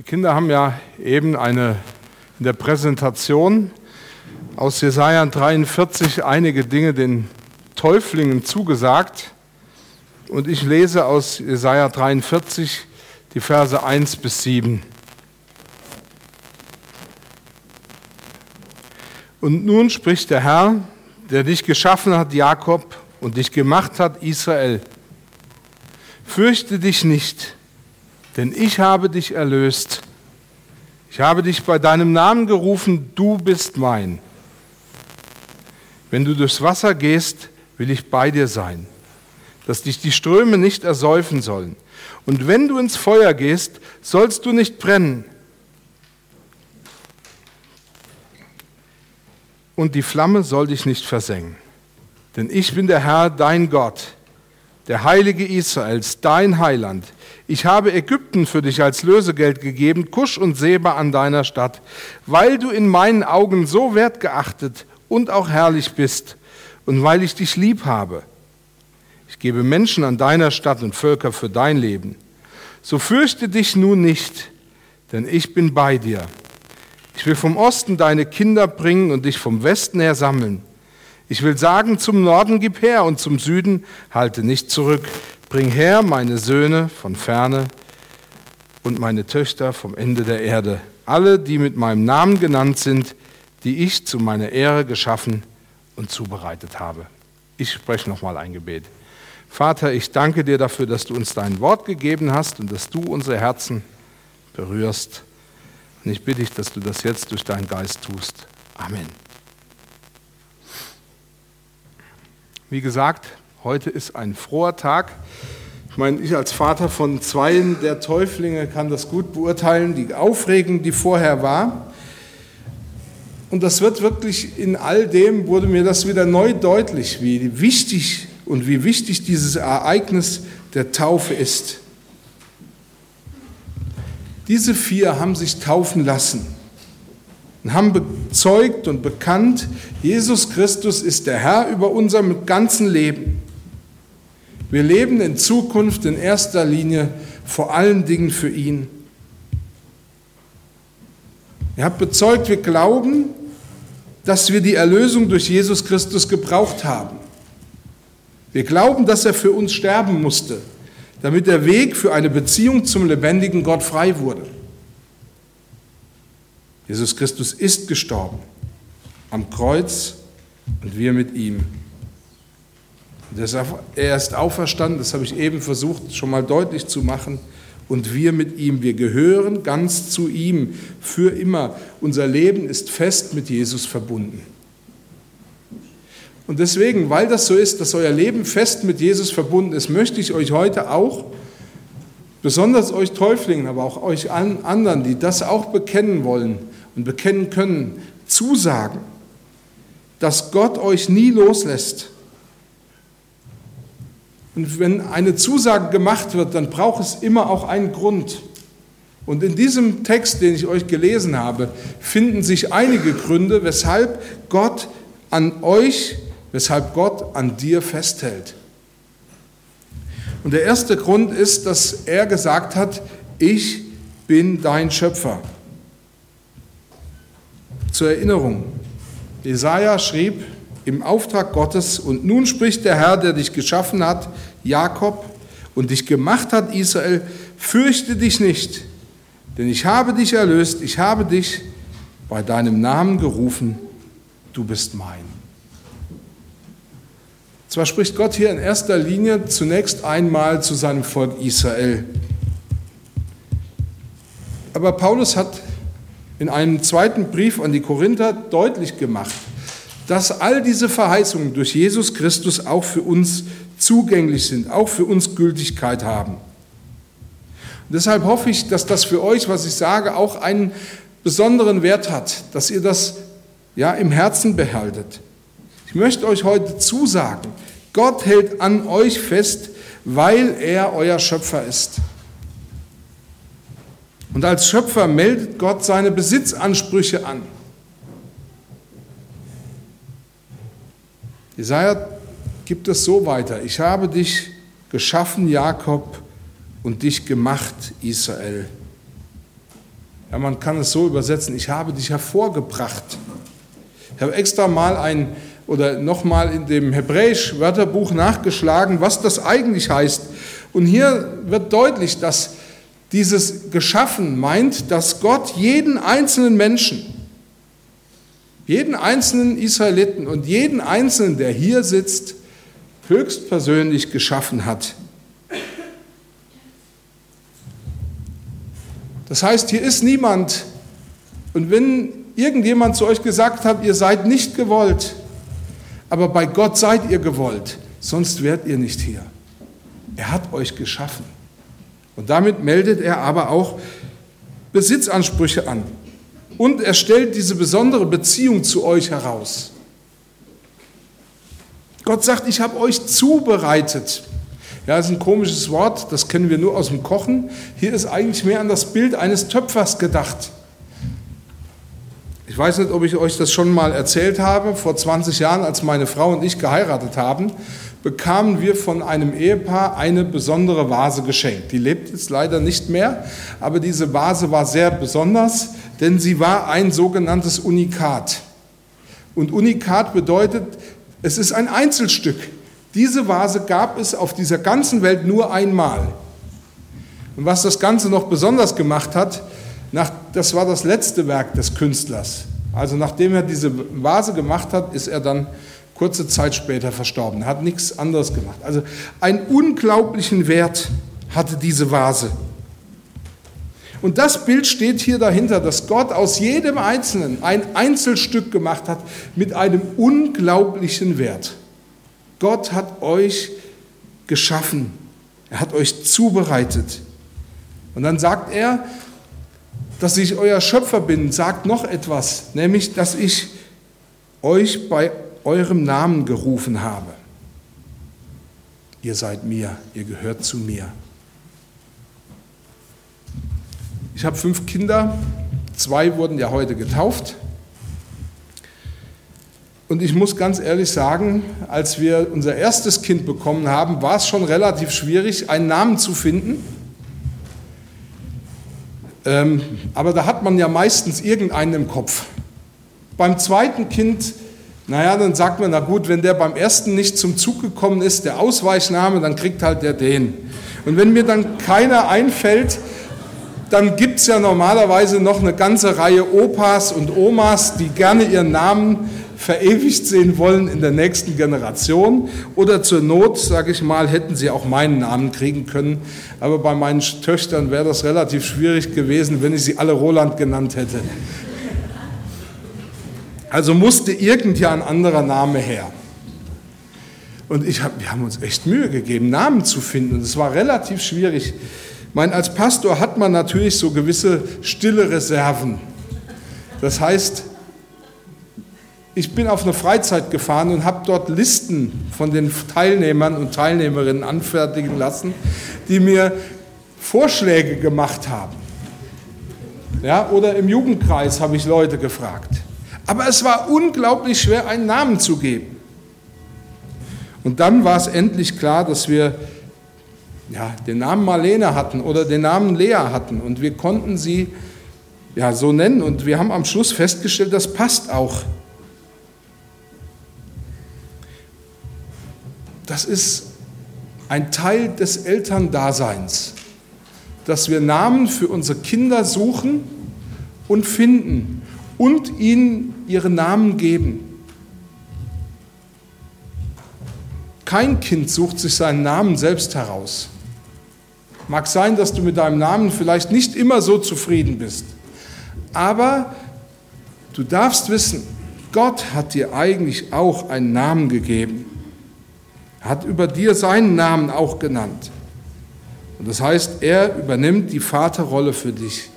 Die Kinder haben ja eben eine in der Präsentation aus Jesaja 43 einige Dinge den Täuflingen zugesagt. Und ich lese aus Jesaja 43 die Verse 1 bis 7. Und nun spricht der Herr, der dich geschaffen hat, Jakob, und dich gemacht hat, Israel. Fürchte dich nicht, denn ich habe dich erlöst. Ich habe dich bei deinem Namen gerufen, du bist mein. Wenn du durchs Wasser gehst, will ich bei dir sein, dass dich die Ströme nicht ersäufen sollen. Und wenn du ins Feuer gehst, sollst du nicht brennen. Und die Flamme soll dich nicht versengen. Denn ich bin der Herr, dein Gott, der Heilige Israels, dein Heiland. Ich habe Ägypten für dich als Lösegeld gegeben, Kusch und Seba an deiner Stadt, weil du in meinen Augen so wertgeachtet und auch herrlich bist und weil ich dich lieb habe. Ich gebe Menschen an deiner Stadt und Völker für dein Leben. So fürchte dich nun nicht, denn ich bin bei dir. Ich will vom Osten deine Kinder bringen und dich vom Westen her sammeln. Ich will sagen, zum Norden gib her und zum Süden halte nicht zurück. Bring her meine Söhne von ferne und meine Töchter vom Ende der Erde. Alle, die mit meinem Namen genannt sind, die ich zu meiner Ehre geschaffen und zubereitet habe. Ich spreche nochmal ein Gebet. Vater, ich danke dir dafür, dass du uns dein Wort gegeben hast und dass du unsere Herzen berührst. Und ich bitte dich, dass du das jetzt durch deinen Geist tust. Amen. Wie gesagt, heute ist ein froher Tag. Ich meine, ich als Vater von zweien der Täuflinge kann das gut beurteilen, die Aufregung, die vorher war. Und das wird wirklich in all dem, wurde mir das wieder neu deutlich, wie wichtig und wie wichtig dieses Ereignis der Taufe ist. Diese vier haben sich taufen lassen und haben bezeugt und bekannt, Jesus Christus ist der Herr über unser ganzen Leben. Wir leben in Zukunft in erster Linie vor allen Dingen für ihn. Ihr habt bezeugt, wir glauben, dass wir die Erlösung durch Jesus Christus gebraucht haben. Wir glauben, dass er für uns sterben musste, damit der Weg für eine Beziehung zum lebendigen Gott frei wurde. Jesus Christus ist gestorben am Kreuz und wir mit ihm. Er ist auferstanden, das habe ich eben versucht schon mal deutlich zu machen, und wir mit ihm. Wir gehören ganz zu ihm für immer. Unser Leben ist fest mit Jesus verbunden. Und deswegen, weil das so ist, dass euer Leben fest mit Jesus verbunden ist, möchte ich euch heute auch, besonders euch Täuflingen, aber auch euch anderen, die das auch bekennen wollen und bekennen können, zusagen, dass Gott euch nie loslässt. Und wenn eine Zusage gemacht wird, dann braucht es immer auch einen Grund. Und in diesem Text, den ich euch gelesen habe, finden sich einige Gründe, weshalb Gott an euch, weshalb Gott an dir festhält. Und der erste Grund ist, dass er gesagt hat, ich bin dein Schöpfer. Zur Erinnerung, Jesaja schrieb im Auftrag Gottes, und nun spricht der Herr, der dich geschaffen hat, Jakob, und dich gemacht hat, Israel, fürchte dich nicht, denn ich habe dich erlöst, ich habe dich bei deinem Namen gerufen, du bist mein. Zwar spricht Gott hier in erster Linie zunächst einmal zu seinem Volk Israel, aber Paulus hat in einem zweiten Brief an die Korinther deutlich gemacht, dass all diese Verheißungen durch Jesus Christus auch für uns zugänglich sind, auch für uns Gültigkeit haben. Und deshalb hoffe ich, dass das für euch, was ich sage, auch einen besonderen Wert hat, dass ihr das ja im Herzen behaltet. Ich möchte euch heute zusagen, Gott hält an euch fest, weil er euer Schöpfer ist. Und als Schöpfer meldet Gott seine Besitzansprüche an. Jesaja gibt es so weiter. Ich habe dich geschaffen, Jakob, und dich gemacht, Israel. Ja, man kann es so übersetzen, ich habe dich hervorgebracht. Ich habe extra mal ein oder nochmal in dem Hebräisch-Wörterbuch nachgeschlagen, was das eigentlich heißt. Und hier wird deutlich, dass dieses Geschaffen meint, dass Gott jeden einzelnen Menschen, jeden einzelnen Israeliten und jeden einzelnen, der hier sitzt, höchstpersönlich geschaffen hat. Das heißt, hier ist niemand. Und wenn irgendjemand zu euch gesagt hat, ihr seid nicht gewollt, aber bei Gott seid ihr gewollt, sonst wärt ihr nicht hier. Er hat euch geschaffen. Und damit meldet er aber auch Besitzansprüche an. Und er stellt diese besondere Beziehung zu euch heraus. Gott sagt, ich habe euch zubereitet. Ja, das ist ein komisches Wort, das kennen wir nur aus dem Kochen. Hier ist eigentlich mehr an das Bild eines Töpfers gedacht. Ich weiß nicht, ob ich euch das schon mal erzählt habe. Vor 20 Jahren, als meine Frau und ich geheiratet haben, bekamen wir von einem Ehepaar eine besondere Vase geschenkt. Die lebt jetzt leider nicht mehr, aber diese Vase war sehr besonders, denn sie war ein sogenanntes Unikat. Und Unikat bedeutet, es ist ein Einzelstück. Diese Vase gab es auf dieser ganzen Welt nur einmal. Und was das Ganze noch besonders gemacht hat, nach, das war das letzte Werk des Künstlers. Also nachdem er diese Vase gemacht hat, ist er dann kurze Zeit später verstorben. Er hat nichts anderes gemacht. Also einen unglaublichen Wert hatte diese Vase. Und das Bild steht hier dahinter, dass Gott aus jedem Einzelnen ein Einzelstück gemacht hat mit einem unglaublichen Wert. Gott hat euch geschaffen. Er hat euch zubereitet. Und dann sagt er, dass ich euer Schöpfer bin, sagt noch etwas, nämlich, dass ich euch bei eurem Namen gerufen habe. Ihr seid mir, ihr gehört zu mir. Ich habe fünf Kinder, zwei wurden ja heute getauft. Und ich muss ganz ehrlich sagen, als wir unser erstes Kind bekommen haben, war es schon relativ schwierig, einen Namen zu finden. Ähm, aber da hat man ja meistens irgendeinen im Kopf. Beim zweiten Kind, naja, dann sagt man, na gut, wenn der beim ersten nicht zum Zug gekommen ist, der Ausweichname, dann kriegt halt der den. Und wenn mir dann keiner einfällt, dann gibt es ja normalerweise noch eine ganze Reihe Opas und Omas, die gerne ihren Namen verewigt sehen wollen in der nächsten Generation. Oder zur Not, sage ich mal, hätten sie auch meinen Namen kriegen können. Aber bei meinen Töchtern wäre das relativ schwierig gewesen, wenn ich sie alle Roland genannt hätte. Also musste irgendja ein anderer Name her. Und ich hab, wir haben uns echt Mühe gegeben, Namen zu finden. Und es war relativ schwierig. Ich meine, als Pastor hat man natürlich so gewisse stille Reserven. Das heißt, ich bin auf eine Freizeit gefahren und habe dort Listen von den Teilnehmern und Teilnehmerinnen anfertigen lassen, die mir Vorschläge gemacht haben. Ja, oder im Jugendkreis habe ich Leute gefragt. Aber es war unglaublich schwer, einen Namen zu geben. Und dann war es endlich klar, dass wir ja, den Namen Marlene hatten oder den Namen Lea hatten und wir konnten sie ja, so nennen und wir haben am Schluss festgestellt, das passt auch. Das ist ein Teil des Elterndaseins, dass wir Namen für unsere Kinder suchen und finden und ihnen ihre Namen geben. Kein Kind sucht sich seinen Namen selbst heraus. Mag sein, dass du mit deinem Namen vielleicht nicht immer so zufrieden bist. Aber du darfst wissen, Gott hat dir eigentlich auch einen Namen gegeben. Er hat über dir seinen Namen auch genannt. Und das heißt, er übernimmt die Vaterrolle für dich.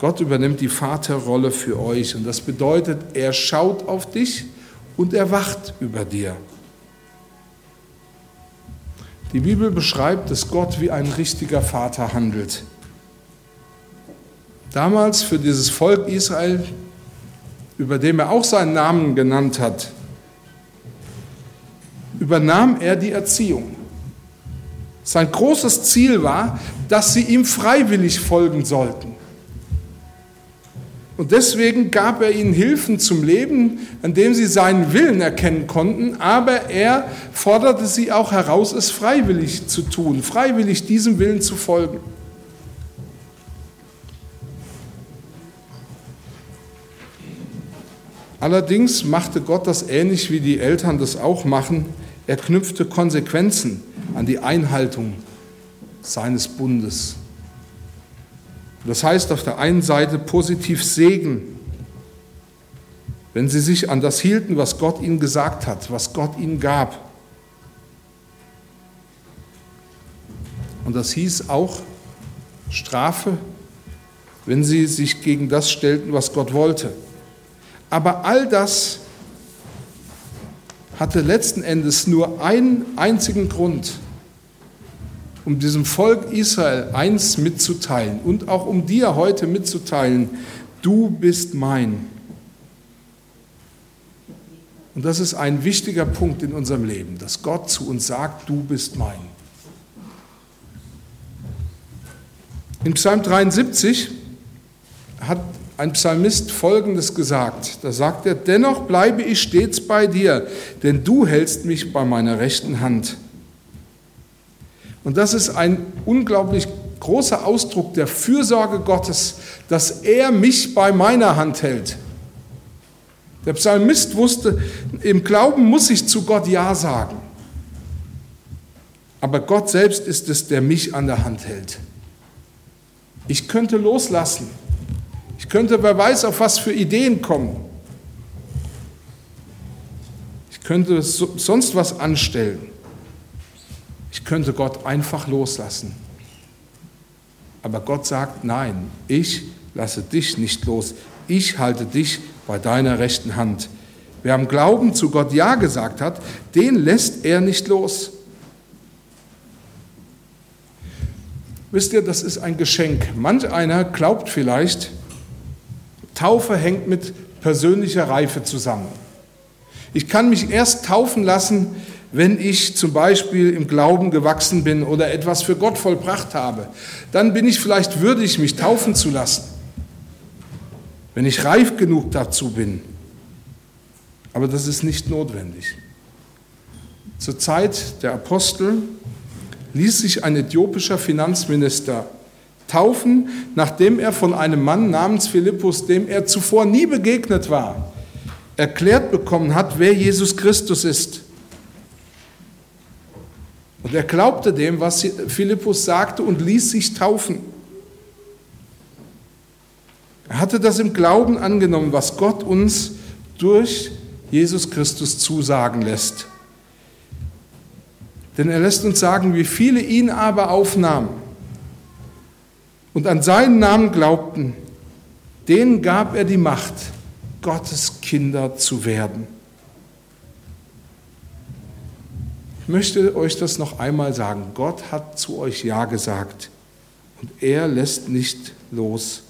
Gott übernimmt die Vaterrolle für euch. Und das bedeutet, er schaut auf dich und er wacht über dir. Die Bibel beschreibt, dass Gott wie ein richtiger Vater handelt. Damals für dieses Volk Israel, über dem er auch seinen Namen genannt hat, übernahm er die Erziehung. Sein großes Ziel war, dass sie ihm freiwillig folgen sollten. Und deswegen gab er ihnen Hilfen zum Leben, an dem sie seinen Willen erkennen konnten, aber er forderte sie auch heraus, es freiwillig zu tun, freiwillig diesem Willen zu folgen. Allerdings machte Gott das ähnlich wie die Eltern das auch machen. Er knüpfte Konsequenzen an die Einhaltung seines Bundes. Das heißt auf der einen Seite positiv Segen, wenn sie sich an das hielten, was Gott ihnen gesagt hat, was Gott ihnen gab. Und das hieß auch Strafe, wenn sie sich gegen das stellten, was Gott wollte. Aber all das hatte letzten Endes nur einen einzigen Grund, um diesem Volk Israel eins mitzuteilen und auch um dir heute mitzuteilen, du bist mein. Und das ist ein wichtiger Punkt in unserem Leben, dass Gott zu uns sagt, du bist mein. In Psalm 73 hat ein Psalmist Folgendes gesagt. Da sagt er, dennoch bleibe ich stets bei dir, denn du hältst mich bei meiner rechten Hand. Und das ist ein unglaublich großer Ausdruck der Fürsorge Gottes, dass er mich bei meiner Hand hält. Der Psalmist wusste, im Glauben muss ich zu Gott Ja sagen. Aber Gott selbst ist es, der mich an der Hand hält. Ich könnte loslassen. Ich könnte, wer weiß, auf was für Ideen kommen. Ich könnte sonst was anstellen. Ich könnte Gott einfach loslassen. Aber Gott sagt, nein, ich lasse dich nicht los. Ich halte dich bei deiner rechten Hand. Wer am Glauben zu Gott Ja gesagt hat, den lässt er nicht los. Wisst ihr, das ist ein Geschenk. Manch einer glaubt vielleicht, Taufe hängt mit persönlicher Reife zusammen. Ich kann mich erst taufen lassen, wenn ich zum Beispiel im Glauben gewachsen bin oder etwas für Gott vollbracht habe. Dann bin ich vielleicht würdig, mich taufen zu lassen, wenn ich reif genug dazu bin. Aber das ist nicht notwendig. Zur Zeit der Apostel ließ sich ein äthiopischer Finanzminister taufen, nachdem er von einem Mann namens Philippus, dem er zuvor nie begegnet war, erklärt bekommen hat, wer Jesus Christus ist. Und er glaubte dem, was Philippus sagte und ließ sich taufen. Er hatte das im Glauben angenommen, was Gott uns durch Jesus Christus zusagen lässt. Denn er lässt uns sagen, wie viele ihn aber aufnahmen und an seinen Namen glaubten, denen gab er die Macht, Gottes Kinder zu werden. Ich möchte euch das noch einmal sagen. Gott hat zu euch Ja gesagt und er lässt nicht los.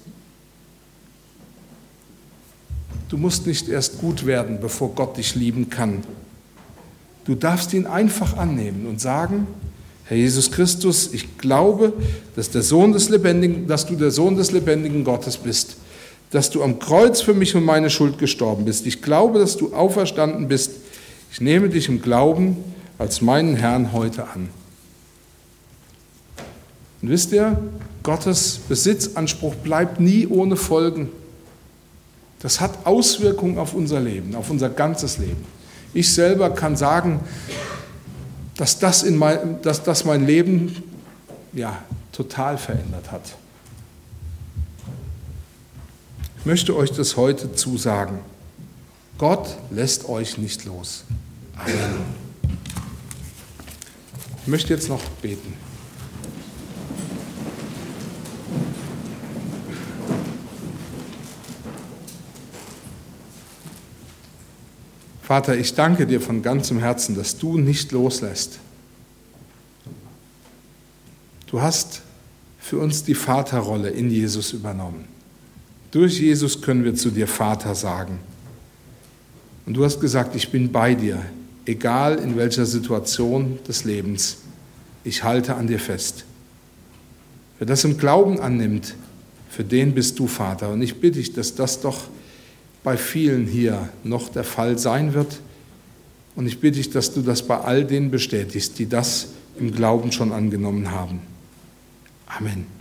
Du musst nicht erst gut werden, bevor Gott dich lieben kann. Du darfst ihn einfach annehmen und sagen, Herr Jesus Christus, ich glaube, dass, der Sohn des Lebendigen, dass du der Sohn des lebendigen Gottes bist, dass du am Kreuz für mich und meine Schuld gestorben bist. Ich glaube, dass du auferstanden bist. Ich nehme dich im Glauben als meinen Herrn heute an. Und wisst ihr, Gottes Besitzanspruch bleibt nie ohne Folgen. Das hat Auswirkungen auf unser Leben, auf unser ganzes Leben. Ich selber kann sagen, dass das, in mein, dass das mein Leben ja, total verändert hat. Ich möchte euch das heute zusagen. Gott lässt euch nicht los. Amen. Ich möchte jetzt noch beten. Vater, ich danke dir von ganzem Herzen, dass du nicht loslässt. Du hast für uns die Vaterrolle in Jesus übernommen. Durch Jesus können wir zu dir Vater sagen. Und du hast gesagt, ich bin bei dir, egal in welcher Situation des Lebens. ich halte an dir fest. Wer das im Glauben annimmt, für den bist du Vater. Und ich bitte dich, dass das doch bei vielen hier noch der Fall sein wird. Und ich bitte dich, dass du das bei all denen bestätigst, die das im Glauben schon angenommen haben. Amen.